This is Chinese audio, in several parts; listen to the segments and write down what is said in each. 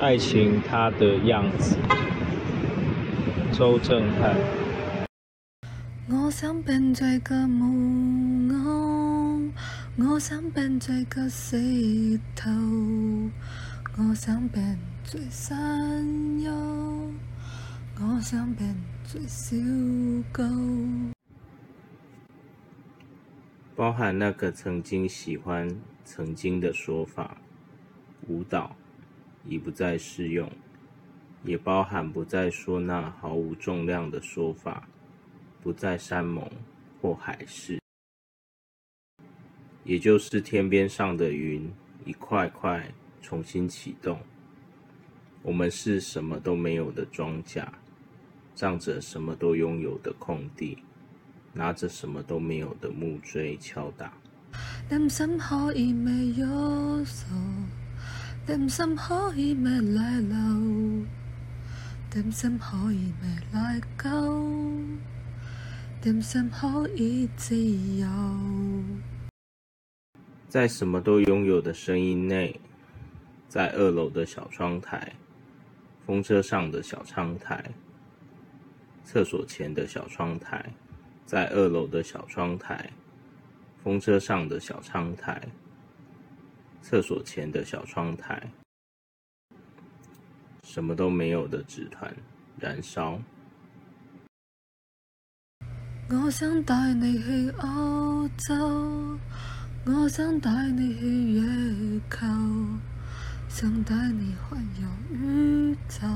爱情它的样子，周震撼。我想变这个木偶，我想变这个石头，我想变最山丘，我想变最小狗。包含那个曾经喜欢曾经的说法，舞蹈已不再适用，也包含不再说那毫无重量的说法，不再山盟或海誓，也就是天边上的云一块块重新启动。我们是什么都没有的庄稼，仗着什么都拥有的空地。拿着什么都没有的木锥敲打。担心可以未来留，担心可以未来够，担心可以自由。在什么都拥有的声音内，在二楼的小窗台，风车上的小窗台，厕所前的小窗台。在二楼的小窗台，风车上的小窗台，厕所前的小窗台，什么都没有的纸团燃烧。我想带你去欧洲，我想带你去月球，想带你环游宇宙，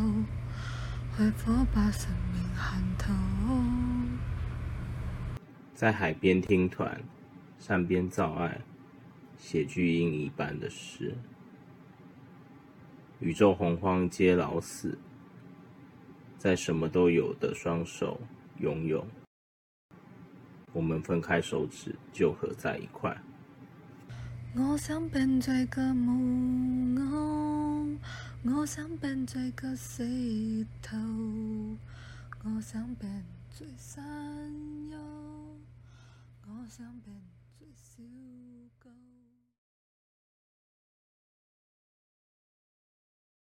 为火把生命看透。在海边听团，山边造爱，写句英一般的诗。宇宙洪荒皆老死，在什么都有的双手拥有。我们分开手指就合在一块。我想变这个木偶，我想变这个石头，我想变最山丘。我想变最小。